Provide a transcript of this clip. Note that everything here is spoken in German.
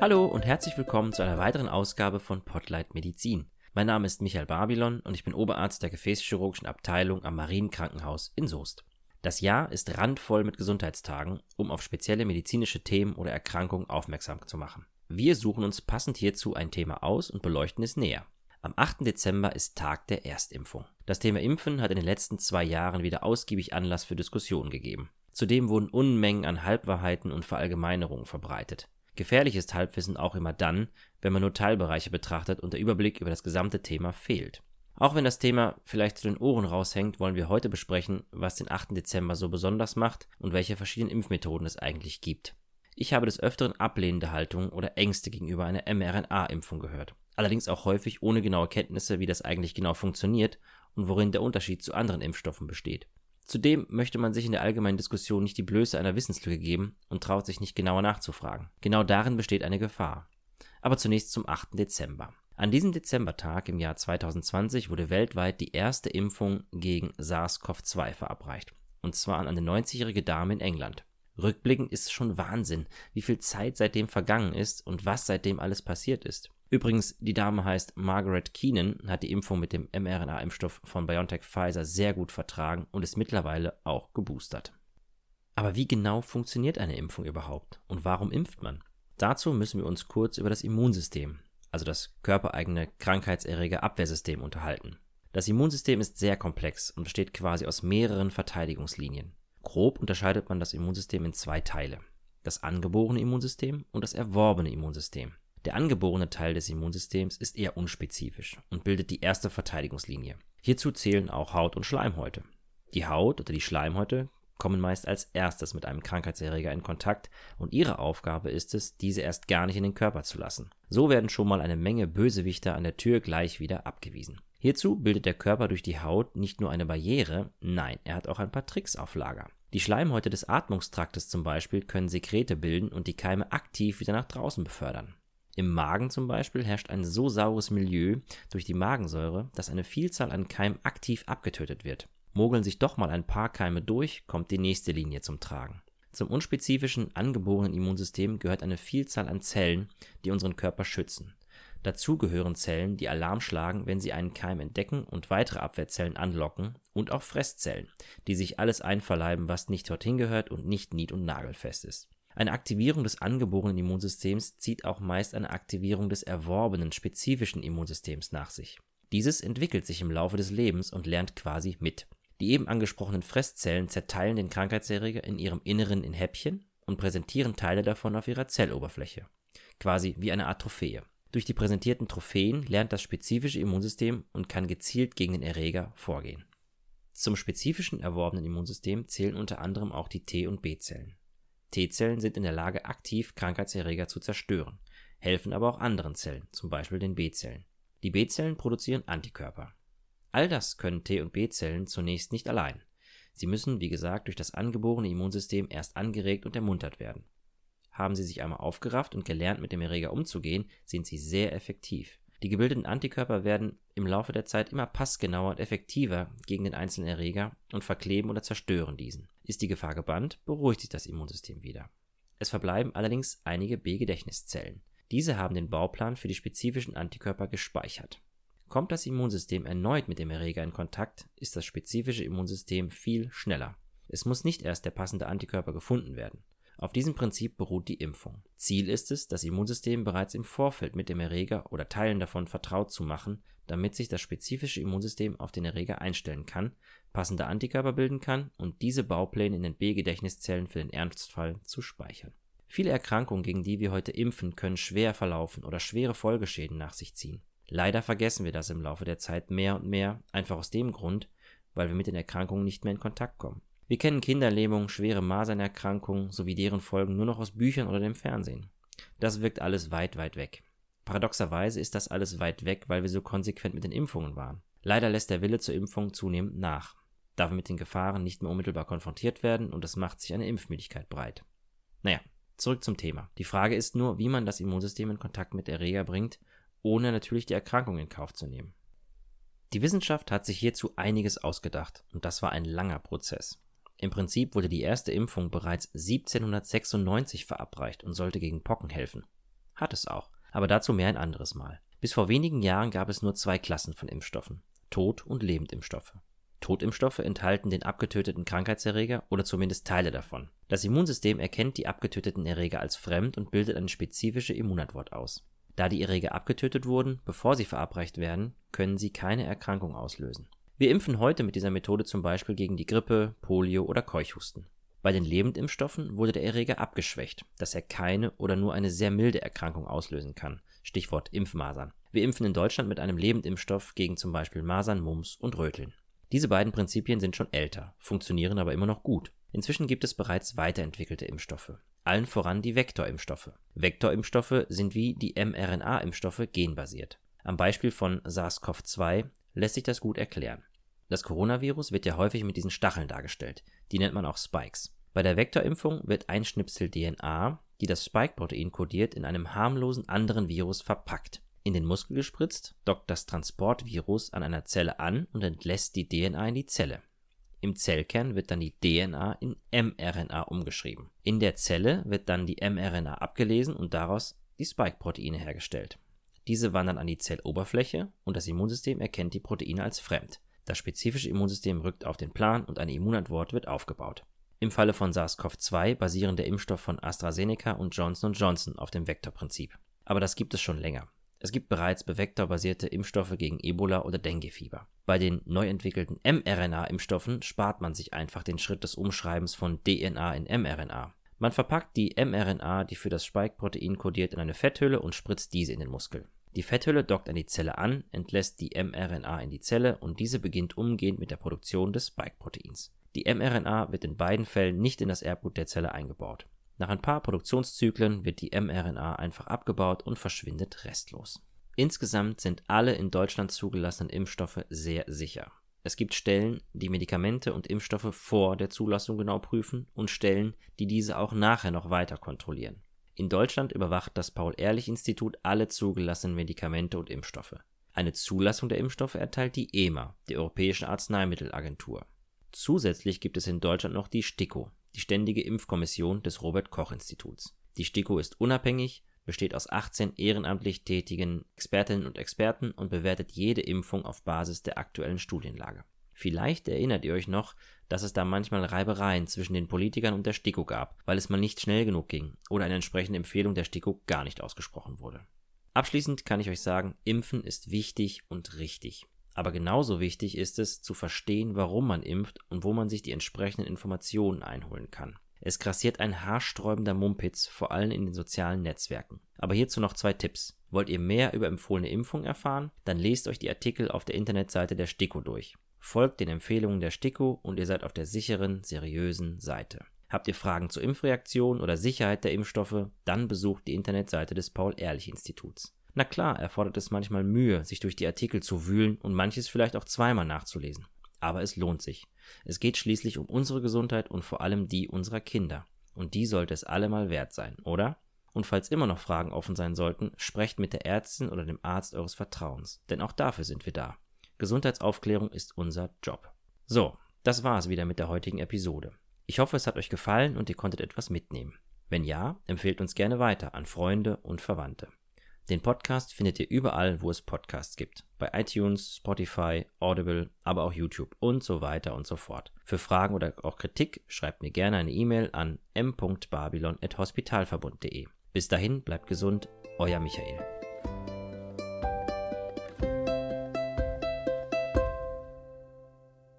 Hallo und herzlich willkommen zu einer weiteren Ausgabe von Potlight Medizin. Mein Name ist Michael Babylon und ich bin Oberarzt der Gefäßchirurgischen Abteilung am Marienkrankenhaus in Soest. Das Jahr ist randvoll mit Gesundheitstagen, um auf spezielle medizinische Themen oder Erkrankungen aufmerksam zu machen. Wir suchen uns passend hierzu ein Thema aus und beleuchten es näher. Am 8. Dezember ist Tag der Erstimpfung. Das Thema Impfen hat in den letzten zwei Jahren wieder ausgiebig Anlass für Diskussionen gegeben. Zudem wurden Unmengen an Halbwahrheiten und Verallgemeinerungen verbreitet. Gefährlich ist Halbwissen auch immer dann, wenn man nur Teilbereiche betrachtet und der Überblick über das gesamte Thema fehlt. Auch wenn das Thema vielleicht zu den Ohren raushängt, wollen wir heute besprechen, was den 8. Dezember so besonders macht und welche verschiedenen Impfmethoden es eigentlich gibt. Ich habe des Öfteren ablehnende Haltungen oder Ängste gegenüber einer mRNA-Impfung gehört. Allerdings auch häufig ohne genaue Kenntnisse, wie das eigentlich genau funktioniert und worin der Unterschied zu anderen Impfstoffen besteht. Zudem möchte man sich in der allgemeinen Diskussion nicht die Blöße einer Wissenslücke geben und traut sich nicht genauer nachzufragen. Genau darin besteht eine Gefahr. Aber zunächst zum 8. Dezember. An diesem Dezembertag im Jahr 2020 wurde weltweit die erste Impfung gegen SARS-CoV-2 verabreicht. Und zwar an eine 90-jährige Dame in England. Rückblickend ist es schon Wahnsinn, wie viel Zeit seitdem vergangen ist und was seitdem alles passiert ist. Übrigens, die Dame heißt Margaret Keenan, hat die Impfung mit dem mRNA-Impfstoff von BioNTech Pfizer sehr gut vertragen und ist mittlerweile auch geboostert. Aber wie genau funktioniert eine Impfung überhaupt und warum impft man? Dazu müssen wir uns kurz über das Immunsystem, also das körpereigene Krankheitserreger-Abwehrsystem, unterhalten. Das Immunsystem ist sehr komplex und besteht quasi aus mehreren Verteidigungslinien. Grob unterscheidet man das Immunsystem in zwei Teile: das angeborene Immunsystem und das erworbene Immunsystem. Der angeborene Teil des Immunsystems ist eher unspezifisch und bildet die erste Verteidigungslinie. Hierzu zählen auch Haut und Schleimhäute. Die Haut oder die Schleimhäute kommen meist als erstes mit einem Krankheitserreger in Kontakt und ihre Aufgabe ist es, diese erst gar nicht in den Körper zu lassen. So werden schon mal eine Menge Bösewichter an der Tür gleich wieder abgewiesen. Hierzu bildet der Körper durch die Haut nicht nur eine Barriere, nein, er hat auch ein paar Tricks auf Lager. Die Schleimhäute des Atmungstraktes zum Beispiel können Sekrete bilden und die Keime aktiv wieder nach draußen befördern. Im Magen zum Beispiel herrscht ein so saures Milieu durch die Magensäure, dass eine Vielzahl an Keimen aktiv abgetötet wird. Mogeln sich doch mal ein paar Keime durch, kommt die nächste Linie zum Tragen. Zum unspezifischen angeborenen Immunsystem gehört eine Vielzahl an Zellen, die unseren Körper schützen. Dazu gehören Zellen, die Alarm schlagen, wenn sie einen Keim entdecken und weitere Abwehrzellen anlocken, und auch Fresszellen, die sich alles einverleiben, was nicht dorthin gehört und nicht nied- und nagelfest ist. Eine Aktivierung des angeborenen Immunsystems zieht auch meist eine Aktivierung des erworbenen spezifischen Immunsystems nach sich. Dieses entwickelt sich im Laufe des Lebens und lernt quasi mit. Die eben angesprochenen Fresszellen zerteilen den Krankheitserreger in ihrem Inneren in Häppchen und präsentieren Teile davon auf ihrer Zelloberfläche. Quasi wie eine Art Trophäe. Durch die präsentierten Trophäen lernt das spezifische Immunsystem und kann gezielt gegen den Erreger vorgehen. Zum spezifischen erworbenen Immunsystem zählen unter anderem auch die T- und B-Zellen. T-Zellen sind in der Lage, aktiv Krankheitserreger zu zerstören, helfen aber auch anderen Zellen, zum Beispiel den B-Zellen. Die B-Zellen produzieren Antikörper. All das können T- und B-Zellen zunächst nicht allein. Sie müssen, wie gesagt, durch das angeborene Immunsystem erst angeregt und ermuntert werden. Haben sie sich einmal aufgerafft und gelernt, mit dem Erreger umzugehen, sind sie sehr effektiv. Die gebildeten Antikörper werden im Laufe der Zeit immer passgenauer und effektiver gegen den einzelnen Erreger und verkleben oder zerstören diesen. Ist die Gefahr gebannt, beruhigt sich das Immunsystem wieder. Es verbleiben allerdings einige B-Gedächtniszellen. Diese haben den Bauplan für die spezifischen Antikörper gespeichert. Kommt das Immunsystem erneut mit dem Erreger in Kontakt, ist das spezifische Immunsystem viel schneller. Es muss nicht erst der passende Antikörper gefunden werden. Auf diesem Prinzip beruht die Impfung. Ziel ist es, das Immunsystem bereits im Vorfeld mit dem Erreger oder Teilen davon vertraut zu machen, damit sich das spezifische Immunsystem auf den Erreger einstellen kann, passende Antikörper bilden kann und diese Baupläne in den B-Gedächtniszellen für den Ernstfall zu speichern. Viele Erkrankungen, gegen die wir heute impfen, können schwer verlaufen oder schwere Folgeschäden nach sich ziehen. Leider vergessen wir das im Laufe der Zeit mehr und mehr, einfach aus dem Grund, weil wir mit den Erkrankungen nicht mehr in Kontakt kommen. Wir kennen Kinderlähmung, schwere Masernerkrankungen sowie deren Folgen nur noch aus Büchern oder dem Fernsehen. Das wirkt alles weit, weit weg. Paradoxerweise ist das alles weit weg, weil wir so konsequent mit den Impfungen waren. Leider lässt der Wille zur Impfung zunehmend nach, da wir mit den Gefahren nicht mehr unmittelbar konfrontiert werden und es macht sich eine Impfmüdigkeit breit. Naja, zurück zum Thema. Die Frage ist nur, wie man das Immunsystem in Kontakt mit Erreger bringt, ohne natürlich die Erkrankung in Kauf zu nehmen. Die Wissenschaft hat sich hierzu einiges ausgedacht und das war ein langer Prozess. Im Prinzip wurde die erste Impfung bereits 1796 verabreicht und sollte gegen Pocken helfen. Hat es auch. Aber dazu mehr ein anderes Mal. Bis vor wenigen Jahren gab es nur zwei Klassen von Impfstoffen. Tod- und Lebendimpfstoffe. Totimpfstoffe enthalten den abgetöteten Krankheitserreger oder zumindest Teile davon. Das Immunsystem erkennt die abgetöteten Erreger als fremd und bildet eine spezifische Immunantwort aus. Da die Erreger abgetötet wurden, bevor sie verabreicht werden, können sie keine Erkrankung auslösen. Wir impfen heute mit dieser Methode zum Beispiel gegen die Grippe, Polio oder Keuchhusten. Bei den Lebendimpfstoffen wurde der Erreger abgeschwächt, dass er keine oder nur eine sehr milde Erkrankung auslösen kann. Stichwort Impfmasern. Wir impfen in Deutschland mit einem Lebendimpfstoff gegen zum Beispiel Masern, Mumps und Röteln. Diese beiden Prinzipien sind schon älter, funktionieren aber immer noch gut. Inzwischen gibt es bereits weiterentwickelte Impfstoffe. Allen voran die Vektorimpfstoffe. Vektorimpfstoffe sind wie die mRNA-Impfstoffe genbasiert. Am Beispiel von SARS-CoV-2 lässt sich das gut erklären. Das Coronavirus wird ja häufig mit diesen Stacheln dargestellt. Die nennt man auch Spikes. Bei der Vektorimpfung wird ein Schnipsel DNA, die das Spike-Protein kodiert, in einem harmlosen anderen Virus verpackt. In den Muskel gespritzt, dockt das Transportvirus an einer Zelle an und entlässt die DNA in die Zelle. Im Zellkern wird dann die DNA in mRNA umgeschrieben. In der Zelle wird dann die mRNA abgelesen und daraus die Spike-Proteine hergestellt. Diese wandern an die Zelloberfläche und das Immunsystem erkennt die Proteine als fremd. Das spezifische Immunsystem rückt auf den Plan und eine Immunantwort wird aufgebaut. Im Falle von SARS-CoV-2 basieren der Impfstoff von AstraZeneca und Johnson Johnson auf dem Vektorprinzip. Aber das gibt es schon länger. Es gibt bereits bevektorbasierte Impfstoffe gegen Ebola oder Denguefieber. Bei den neu entwickelten mRNA-Impfstoffen spart man sich einfach den Schritt des Umschreibens von DNA in mRNA. Man verpackt die mRNA, die für das Spike-Protein kodiert, in eine Fetthülle und spritzt diese in den Muskel. Die Fetthülle dockt an die Zelle an, entlässt die mRNA in die Zelle und diese beginnt umgehend mit der Produktion des Spike-Proteins. Die mRNA wird in beiden Fällen nicht in das Erbgut der Zelle eingebaut. Nach ein paar Produktionszyklen wird die mRNA einfach abgebaut und verschwindet restlos. Insgesamt sind alle in Deutschland zugelassenen Impfstoffe sehr sicher. Es gibt Stellen, die Medikamente und Impfstoffe vor der Zulassung genau prüfen und Stellen, die diese auch nachher noch weiter kontrollieren. In Deutschland überwacht das Paul-Ehrlich-Institut alle zugelassenen Medikamente und Impfstoffe. Eine Zulassung der Impfstoffe erteilt die EMA, die Europäische Arzneimittelagentur. Zusätzlich gibt es in Deutschland noch die STIKO, die Ständige Impfkommission des Robert Koch Instituts. Die STIKO ist unabhängig, besteht aus 18 ehrenamtlich tätigen Expertinnen und Experten und bewertet jede Impfung auf Basis der aktuellen Studienlage. Vielleicht erinnert ihr euch noch, dass es da manchmal Reibereien zwischen den Politikern und der STIKO gab, weil es mal nicht schnell genug ging oder eine entsprechende Empfehlung der STIKO gar nicht ausgesprochen wurde. Abschließend kann ich euch sagen, Impfen ist wichtig und richtig. Aber genauso wichtig ist es, zu verstehen, warum man impft und wo man sich die entsprechenden Informationen einholen kann. Es grassiert ein haarsträubender Mumpitz, vor allem in den sozialen Netzwerken. Aber hierzu noch zwei Tipps. Wollt ihr mehr über empfohlene Impfung erfahren? Dann lest euch die Artikel auf der Internetseite der STIKO durch. Folgt den Empfehlungen der STIKO und ihr seid auf der sicheren, seriösen Seite. Habt ihr Fragen zur Impfreaktion oder Sicherheit der Impfstoffe? Dann besucht die Internetseite des Paul-Ehrlich-Instituts. Na klar, erfordert es manchmal Mühe, sich durch die Artikel zu wühlen und manches vielleicht auch zweimal nachzulesen. Aber es lohnt sich. Es geht schließlich um unsere Gesundheit und vor allem die unserer Kinder. Und die sollte es allemal wert sein, oder? Und falls immer noch Fragen offen sein sollten, sprecht mit der Ärztin oder dem Arzt eures Vertrauens, denn auch dafür sind wir da. Gesundheitsaufklärung ist unser Job. So, das war es wieder mit der heutigen Episode. Ich hoffe, es hat euch gefallen und ihr konntet etwas mitnehmen. Wenn ja, empfehlt uns gerne weiter an Freunde und Verwandte. Den Podcast findet ihr überall, wo es Podcasts gibt. Bei iTunes, Spotify, Audible, aber auch YouTube und so weiter und so fort. Für Fragen oder auch Kritik schreibt mir gerne eine E-Mail an m.babylon.hospitalverbund.de. Bis dahin, bleibt gesund, euer Michael.